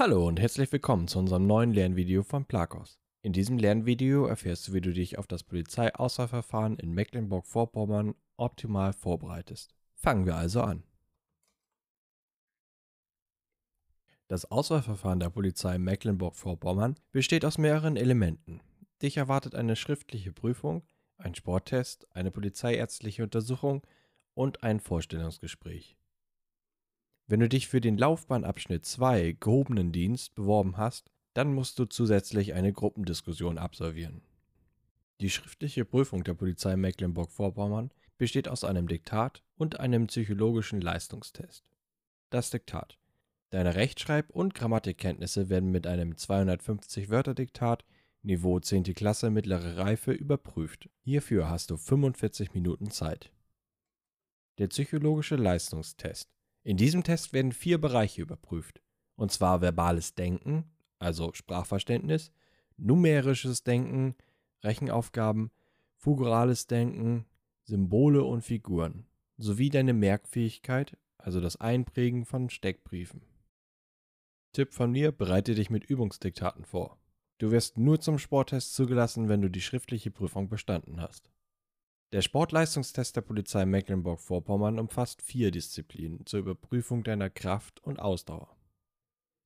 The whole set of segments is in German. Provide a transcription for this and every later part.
Hallo und herzlich willkommen zu unserem neuen Lernvideo von Plakos. In diesem Lernvideo erfährst du, wie du dich auf das Polizeiauswahlverfahren in Mecklenburg-Vorpommern optimal vorbereitest. Fangen wir also an. Das Auswahlverfahren der Polizei Mecklenburg-Vorpommern besteht aus mehreren Elementen. Dich erwartet eine schriftliche Prüfung, ein Sporttest, eine polizeiärztliche Untersuchung und ein Vorstellungsgespräch. Wenn du dich für den Laufbahnabschnitt 2 gehobenen Dienst beworben hast, dann musst du zusätzlich eine Gruppendiskussion absolvieren. Die schriftliche Prüfung der Polizei Mecklenburg-Vorpommern besteht aus einem Diktat und einem psychologischen Leistungstest. Das Diktat. Deine Rechtschreib- und Grammatikkenntnisse werden mit einem 250-Wörter-Diktat Niveau 10. Klasse mittlere Reife überprüft. Hierfür hast du 45 Minuten Zeit. Der psychologische Leistungstest. In diesem Test werden vier Bereiche überprüft, und zwar verbales Denken, also Sprachverständnis, numerisches Denken, Rechenaufgaben, figurales Denken, Symbole und Figuren, sowie deine Merkfähigkeit, also das Einprägen von Steckbriefen. Tipp von mir, bereite dich mit Übungsdiktaten vor. Du wirst nur zum Sporttest zugelassen, wenn du die schriftliche Prüfung bestanden hast. Der Sportleistungstest der Polizei Mecklenburg-Vorpommern umfasst vier Disziplinen zur Überprüfung deiner Kraft und Ausdauer.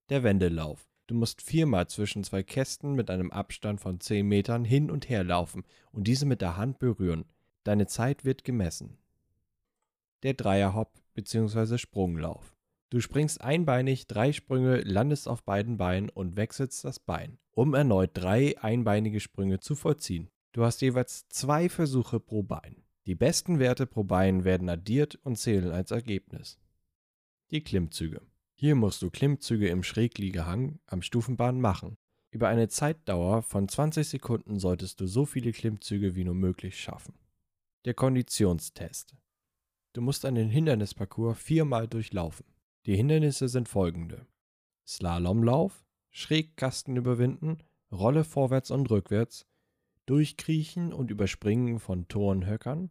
Der Wendelauf. Du musst viermal zwischen zwei Kästen mit einem Abstand von 10 Metern hin und her laufen und diese mit der Hand berühren. Deine Zeit wird gemessen. Der Dreierhopp bzw. Sprunglauf. Du springst einbeinig drei Sprünge, landest auf beiden Beinen und wechselst das Bein, um erneut drei einbeinige Sprünge zu vollziehen. Du hast jeweils zwei Versuche pro Bein. Die besten Werte pro Bein werden addiert und zählen als Ergebnis. Die Klimmzüge. Hier musst du Klimmzüge im Schrägliegehang am Stufenbahn machen. Über eine Zeitdauer von 20 Sekunden solltest du so viele Klimmzüge wie nur möglich schaffen. Der Konditionstest. Du musst einen Hindernisparcours viermal durchlaufen. Die Hindernisse sind folgende. Slalomlauf, Schrägkasten überwinden, Rolle vorwärts und rückwärts, Durchkriechen und Überspringen von Turnhöckern,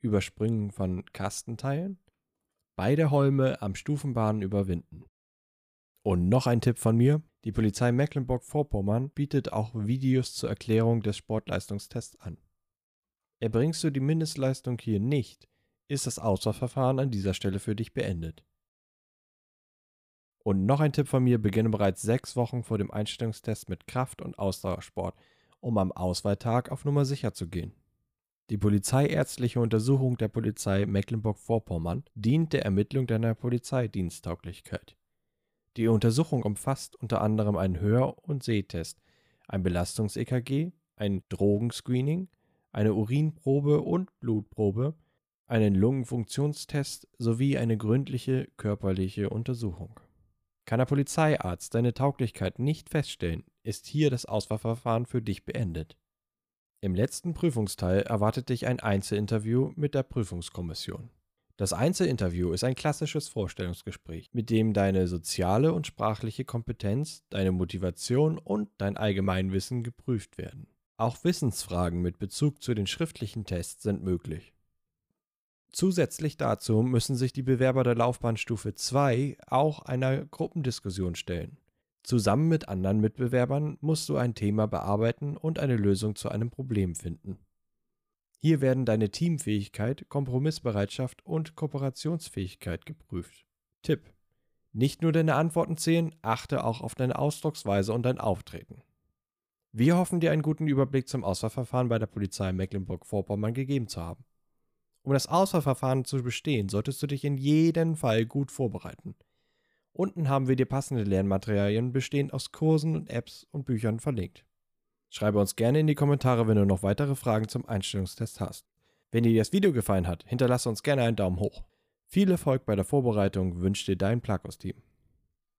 Überspringen von Kastenteilen, beide Holme am Stufenbahn überwinden. Und noch ein Tipp von mir, die Polizei Mecklenburg-Vorpommern bietet auch Videos zur Erklärung des Sportleistungstests an. Erbringst du die Mindestleistung hier nicht, ist das Auswahlverfahren an dieser Stelle für dich beendet. Und noch ein Tipp von mir, beginne bereits sechs Wochen vor dem Einstellungstest mit Kraft- und Ausdauersport um am Auswahltag auf Nummer sicher zu gehen. Die polizeiärztliche Untersuchung der Polizei Mecklenburg-Vorpommern dient der Ermittlung deiner Polizeidiensttauglichkeit. Die Untersuchung umfasst unter anderem einen Hör- und Sehtest, ein Belastungs-EKG, ein Drogenscreening, eine Urinprobe und Blutprobe, einen Lungenfunktionstest sowie eine gründliche körperliche Untersuchung. Kann der Polizeiarzt deine Tauglichkeit nicht feststellen, ist hier das Auswahlverfahren für dich beendet. Im letzten Prüfungsteil erwartet dich ein Einzelinterview mit der Prüfungskommission. Das Einzelinterview ist ein klassisches Vorstellungsgespräch, mit dem deine soziale und sprachliche Kompetenz, deine Motivation und dein Allgemeinwissen geprüft werden. Auch Wissensfragen mit Bezug zu den schriftlichen Tests sind möglich. Zusätzlich dazu müssen sich die Bewerber der Laufbahnstufe 2 auch einer Gruppendiskussion stellen. Zusammen mit anderen Mitbewerbern musst du ein Thema bearbeiten und eine Lösung zu einem Problem finden. Hier werden deine Teamfähigkeit, Kompromissbereitschaft und Kooperationsfähigkeit geprüft. Tipp: Nicht nur deine Antworten zählen, achte auch auf deine Ausdrucksweise und dein Auftreten. Wir hoffen dir einen guten Überblick zum Auswahlverfahren bei der Polizei Mecklenburg-Vorpommern gegeben zu haben. Um das Auswahlverfahren zu bestehen, solltest du dich in jedem Fall gut vorbereiten. Unten haben wir dir passende Lernmaterialien bestehend aus Kursen und Apps und Büchern verlinkt. Schreibe uns gerne in die Kommentare, wenn du noch weitere Fragen zum Einstellungstest hast. Wenn dir das Video gefallen hat, hinterlasse uns gerne einen Daumen hoch. Viel Erfolg bei der Vorbereitung wünscht dir dein Plakos-Team.